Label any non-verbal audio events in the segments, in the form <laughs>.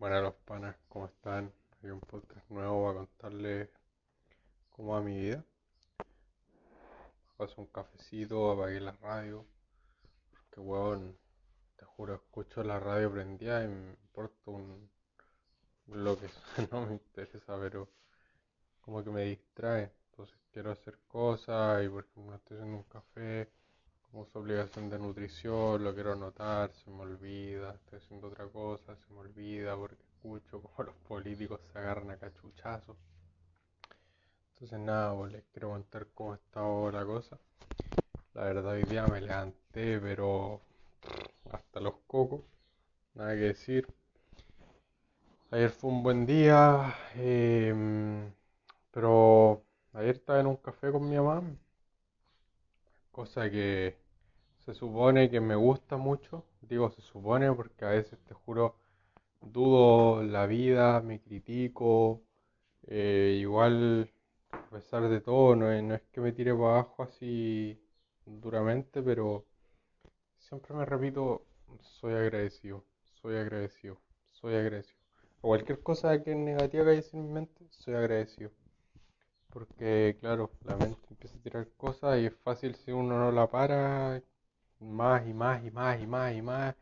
Buenas los panas, ¿cómo están? Hay un podcast nuevo para contarles cómo va mi vida. Paso un cafecito, apagué la radio. Porque weón, te juro, escucho la radio prendida y me importa un lo que <laughs> no me interesa, pero como que me distrae. Entonces quiero hacer cosas y por ejemplo estoy haciendo un café, como obligación de nutrición, lo quiero anotar, se me olvida, estoy haciendo otra cosa, se me olvida porque escucho <laughs> como los políticos se agarran a cachuchazos. Entonces nada, pues les quiero contar cómo está la cosa. La verdad hoy día me levanté, pero hasta los cocos, nada que decir. Ayer fue un buen día, em, pero ayer estaba en un café con mi mamá, cosa que se supone que me gusta mucho. Digo se supone porque a veces te juro dudo la vida, me critico, eh, igual a pesar de todo no es, no es que me tire para abajo así duramente, pero siempre me repito, soy agradecido, soy agradecido, soy agradecido o cualquier cosa que negativa que haya en mi mente, soy agradecido. Porque, claro, la mente empieza a tirar cosas y es fácil si uno no la para, más y más y más y más y más,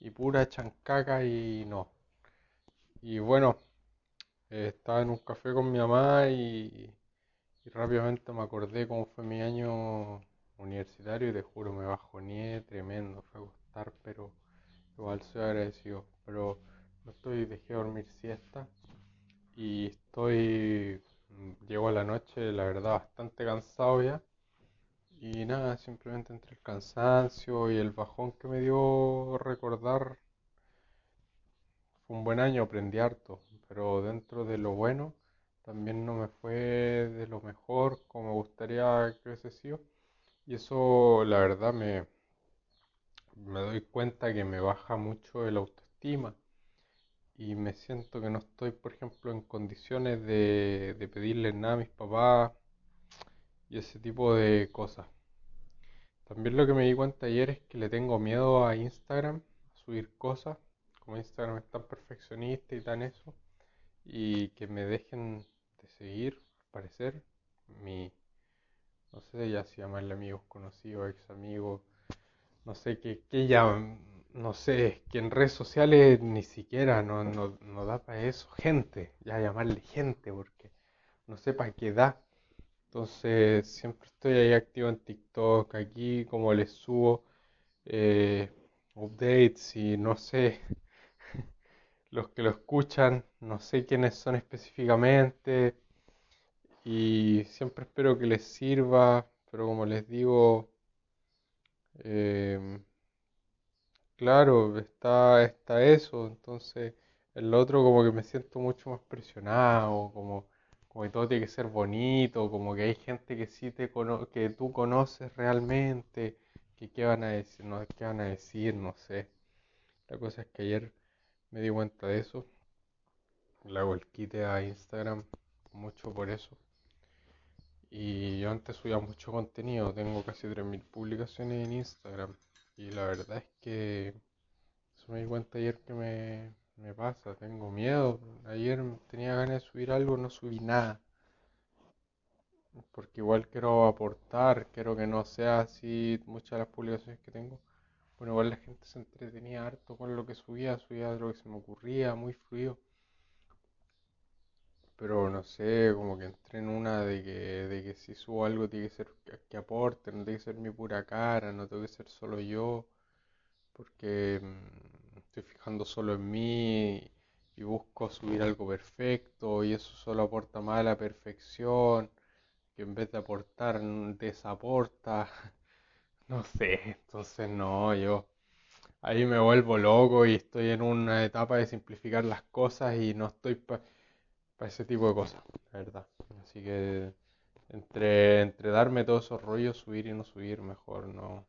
y pura chancaca y no. Y bueno, estaba en un café con mi mamá y, rápidamente me acordé cómo fue mi año universitario y te juro me bajoné tremendo, fue a costar, pero igual soy agradecido. Pero estoy, dejé dormir siesta y estoy, llego a la noche, la verdad, bastante cansado ya. Y nada, simplemente entre el cansancio y el bajón que me dio recordar, fue un buen año, aprendí harto, pero dentro de lo bueno, también no me fue de lo mejor como me gustaría que hubiese sido. Y eso, la verdad, me, me doy cuenta que me baja mucho el autoestima y me siento que no estoy, por ejemplo, en condiciones de, de pedirle nada a mis papás y ese tipo de cosas. También lo que me di cuenta ayer es que le tengo miedo a Instagram, a subir cosas, como Instagram es tan perfeccionista y tan eso, y que me dejen de seguir, al parecer, mi, no sé ya si llamarle amigos conocidos, ex amigos, no sé qué, qué llaman no sé, que en redes sociales ni siquiera no, no, da para eso. Gente, ya llamarle gente, porque no sé para qué da. Entonces, siempre estoy ahí activo en TikTok. Aquí, como les subo eh, updates y no sé, <laughs> los que lo escuchan, no sé quiénes son específicamente. Y siempre espero que les sirva, pero como les digo, eh, Claro, está, está eso, entonces el otro como que me siento mucho más presionado, como, como que todo tiene que ser bonito, como que hay gente que sí te cono que tú conoces realmente, que qué van a decir, no, qué van a decir, no sé. La cosa es que ayer me di cuenta de eso, le hago el quite a Instagram mucho por eso. Y yo antes subía mucho contenido, tengo casi 3.000 publicaciones en Instagram. Y la verdad es que eso me di cuenta ayer que me, me pasa, tengo miedo. Ayer tenía ganas de subir algo, no subí nada. Porque igual quiero aportar, quiero que no sea así muchas de las publicaciones que tengo. Bueno, igual la gente se entretenía harto con lo que subía, subía lo que se me ocurría, muy fluido. Pero no sé, como que entré en una de que, de que si subo algo tiene que ser que, aporte, no tiene que ser mi pura cara, no tengo que ser solo yo, porque mm, estoy fijando solo en mí y busco subir algo perfecto y eso solo aporta más a la perfección, que en vez de aportar desaporta, <laughs> no sé, entonces no, yo ahí me vuelvo loco y estoy en una etapa de simplificar las cosas y no estoy para ese tipo de cosas, la verdad. Así que entre, entre darme todos esos rollos, subir y no subir, mejor no,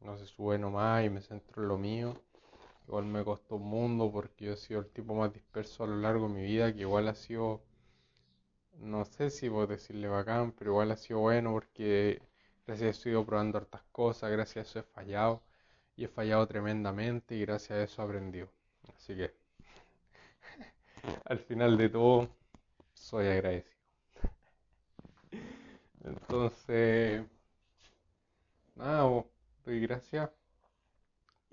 no se sube nomás y me centro en lo mío. Igual me costó un mundo porque yo he sido el tipo más disperso a lo largo de mi vida, que igual ha sido, no sé si puedo decirle bacán, pero igual ha sido bueno porque gracias a eso he ido probando hartas cosas, gracias a eso he fallado y he fallado tremendamente y gracias a eso he aprendido. Así que <laughs> al final de todo soy agradecido. <laughs> Entonces, nada, doy gracias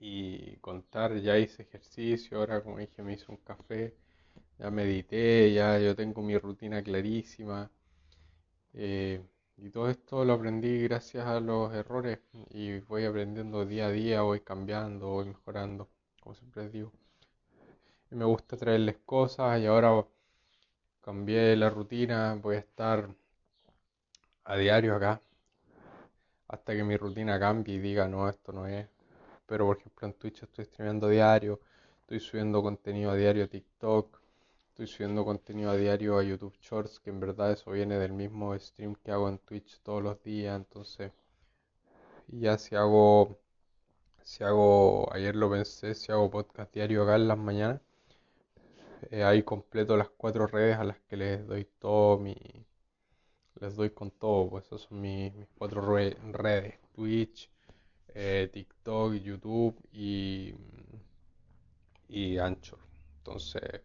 y contar, ya hice ejercicio, ahora como dije me hice un café, ya medité, ya yo tengo mi rutina clarísima. Eh, y todo esto lo aprendí gracias a los errores y voy aprendiendo día a día, voy cambiando, voy mejorando, como siempre digo. Y me gusta traerles cosas y ahora cambié la rutina, voy a estar a diario acá hasta que mi rutina cambie y diga no, esto no es. Pero por ejemplo en Twitch estoy streamando a diario, estoy subiendo contenido a diario a TikTok, estoy subiendo contenido a diario a YouTube Shorts, que en verdad eso viene del mismo stream que hago en Twitch todos los días, entonces ya si hago si hago ayer lo pensé, si hago podcast diario acá en las mañanas, eh, ahí completo las cuatro redes a las que les doy todo mi les doy con todo, pues esas son mis, cuatro redes, Twitch, eh, TikTok, YouTube y, y Anchor. Entonces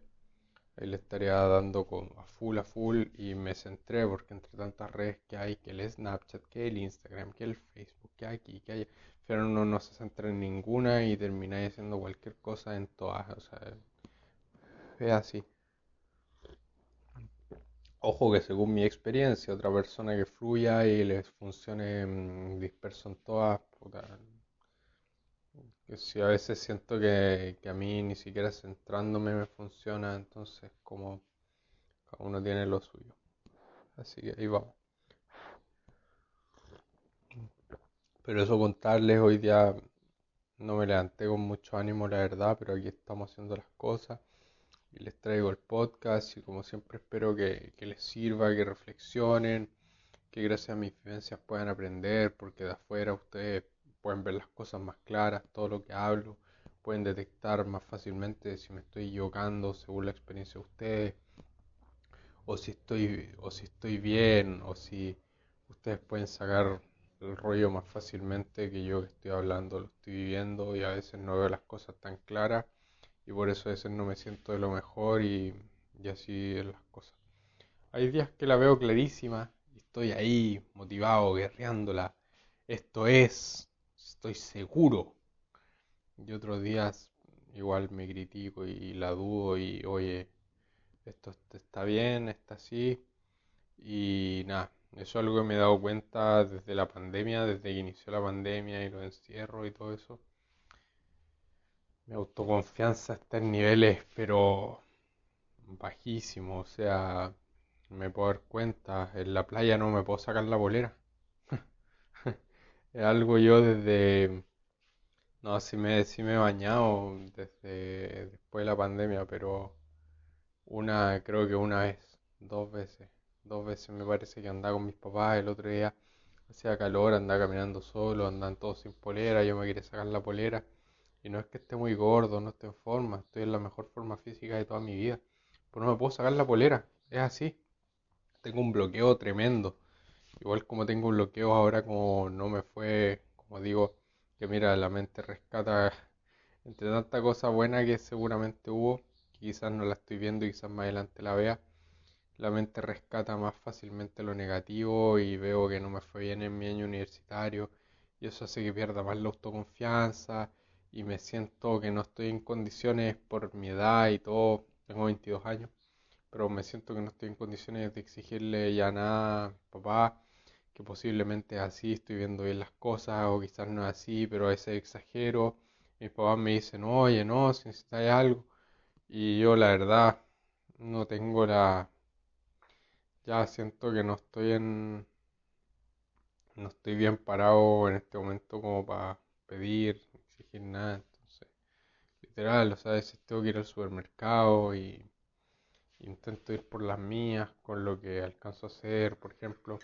ahí le estaría dando con, a full a full y me centré porque entre tantas redes que hay, que el Snapchat, que el Instagram, que el Facebook, que aquí, que hay, pero uno no se centra en ninguna y termináis haciendo cualquier cosa en todas, o sea, es así. Ojo que según mi experiencia, otra persona que fluya y les funcione mm, disperso en todas, que si a veces siento que, a mí ni siquiera centrándome me funciona, entonces como cada uno tiene lo suyo. Así que ahí vamos. Pero eso contarles, hoy día no me levanté con mucho ánimo, la verdad, pero aquí estamos haciendo las cosas y les traigo el podcast y como siempre espero que, les sirva, que reflexionen, que gracias a mis vivencias puedan aprender, porque de afuera ustedes pueden ver las cosas más claras, todo lo que hablo, pueden detectar más fácilmente si me estoy equivocando según la experiencia de ustedes, o si estoy, o si estoy bien, o si ustedes pueden sacar el rollo más fácilmente que yo que estoy hablando, lo estoy viviendo y a veces no veo las cosas tan claras y por eso a veces no me siento de lo mejor y, así es las cosas. Hay días que la veo clarísima y estoy ahí motivado, guerreándola. Esto es, estoy seguro. Y otros días igual me critico y la dudo y oye, esto está bien, está así. Y nada, eso es algo que me he dado cuenta desde la pandemia, desde que inició la pandemia y los encierros y todo eso mi autoconfianza está en niveles, pero bajísimos. O sea, me puedo dar cuenta, en la playa no me puedo sacar la bolera. <laughs> es algo yo desde... No, sí me, sí me he bañado desde después de la pandemia, pero una, creo que una vez, dos veces. Dos veces me parece que andaba con mis papás, el otro día hacía calor, andaba caminando solo, andaban todos sin polera, yo me quería sacar la polera y no es que esté muy gordo, no esté en forma, estoy en la mejor forma física de toda mi vida. Pero no me puedo sacar la polera, es así. Tengo un bloqueo tremendo. Igual como tengo un bloqueo ahora como no me fue, como digo, que mira, la mente rescata entre tanta cosa buena que seguramente hubo, quizás no la estoy viendo quizás más adelante la vea. La mente rescata más fácilmente lo negativo y veo que no me fue bien en mi año universitario y eso hace que pierda más la autoconfianza y me siento que no estoy en condiciones por mi edad y todo, tengo 22 años, pero me siento que no estoy en condiciones de exigirle ya nada papá, que posiblemente es así, estoy viendo bien las cosas o quizás no es así, pero a veces exagero. Mis papás me dicen, oye, no, si necesitas algo. Y yo la verdad no tengo la... Ya siento que no estoy en... No estoy bien parado en este momento como para pedir nada. Entonces, literal, o sea, a tengo que ir al supermercado y intento ir por las mías con lo que alcanzo a hacer, por ejemplo.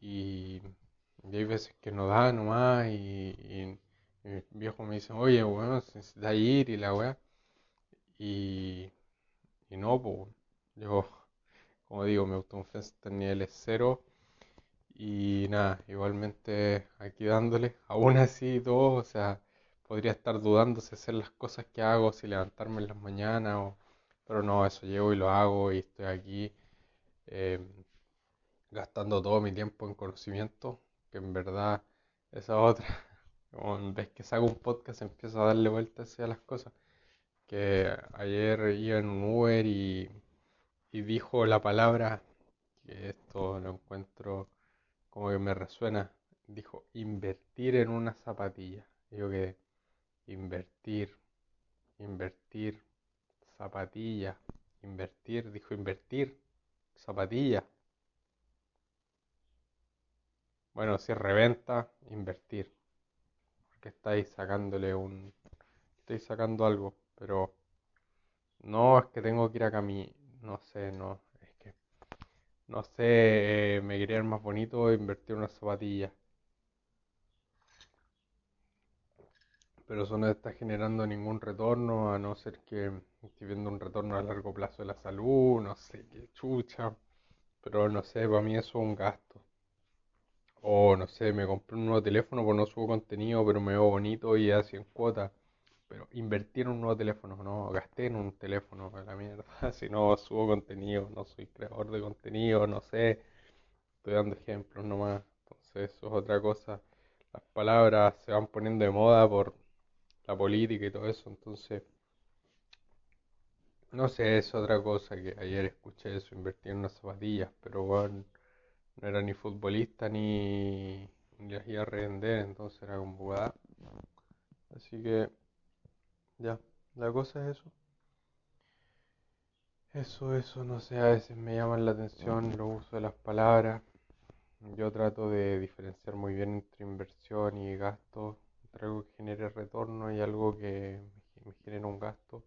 Y, hay veces que no da nomás y, y, mis viejos me dicen, oye, bueno, necesitas ir y la weá. Y, y no, pues, yo, como digo, mi autoconfianza está en niveles cero y nada, igualmente aquí dándole, <laughs> aún así todo, o sea, podría estar dudando si hacer las cosas que hago, si levantarme en las mañanas o Pero no, eso llevo y lo hago y estoy aquí eh, gastando todo mi tiempo en conocimiento, que en verdad esa otra, <laughs> como vez que saco un podcast empiezo a darle vueltas a las cosas. Que ayer iba en un Uber y, y dijo la palabra, que esto lo encuentro como que me resuena, dijo invertir en una zapatilla. Digo que invertir, invertir, zapatilla, invertir, dijo invertir, zapatilla. Bueno, si reventa, invertir. Porque estáis sacándole un... Estáis sacando algo, pero... No, es que tengo que ir a caminar. No sé, no. Es que... No sé, eh, me quería más bonito invertir una zapatilla. Pero eso no está generando ningún retorno, a no ser que esté viendo un retorno a largo plazo de la salud, no sé qué chucha, pero no sé, para mí eso es un gasto. O no sé, me compré un nuevo teléfono, pues no subo contenido, pero me veo bonito y así en cuota. Pero invertir en un nuevo teléfono, no, gasté en un teléfono, la mierda. <laughs> Si no subo contenido, no soy creador de contenido, no sé. Estoy dando ejemplos nomás. Entonces eso es otra cosa. Las palabras se van poniendo de moda por la política y todo eso, entonces, no sé, es otra cosa que ayer escuché eso, invertir en unas zapatillas, pero bueno, no era ni futbolista ni, las iba a revender, entonces era como jugada. Así que, ya, la cosa es eso. Eso, eso, no sé, a veces me llaman la atención los usos de las palabras. Yo trato de diferenciar muy bien entre inversión y gasto algo que genere retorno y algo que me genere un gasto.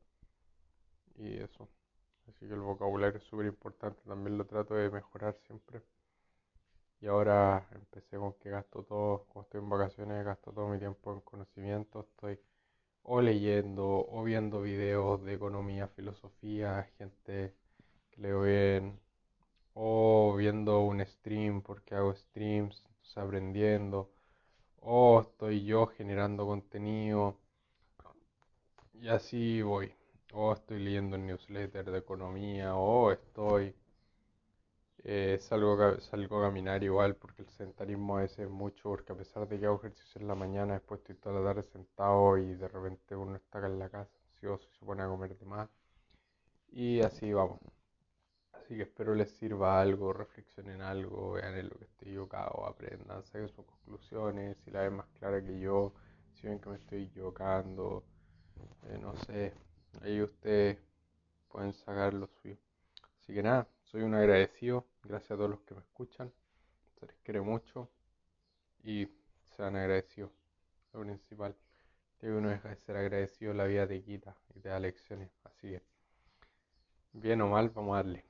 Y eso. Así que el vocabulario es súper importante, también lo trato de mejorar siempre. Y ahora empecé con que gasto todo, como estoy en vacaciones, gasto todo mi tiempo en conocimiento. Estoy o leyendo o viendo videos de economía, filosofía, gente que leo bien, o viendo un stream porque hago streams, aprendiendo o estoy yo generando contenido y así voy. O estoy leyendo un newsletter de economía, o estoy eh, salgo, salgo a caminar igual porque el sentarismo a veces es mucho, porque a pesar de que hago ejercicio en la mañana, después estoy toda la tarde sentado y de repente uno está acá en la casa ansioso y se pone a comer de más. Y así vamos. Así que espero les sirva algo, reflexionen algo, vean en lo que estoy equivocado, aprendan, saquen sus conclusiones, si la ven más clara que yo, si ven que me estoy equivocando, eh, no sé, ahí ustedes pueden sacar lo suyo. Así que nada, soy un agradecido, gracias a todos los que me escuchan, se les quiere mucho y sean agradecidos, lo principal. que uno deja de ser agradecido, la vida te quita y te da lecciones, así que bien o mal, vamos a darle.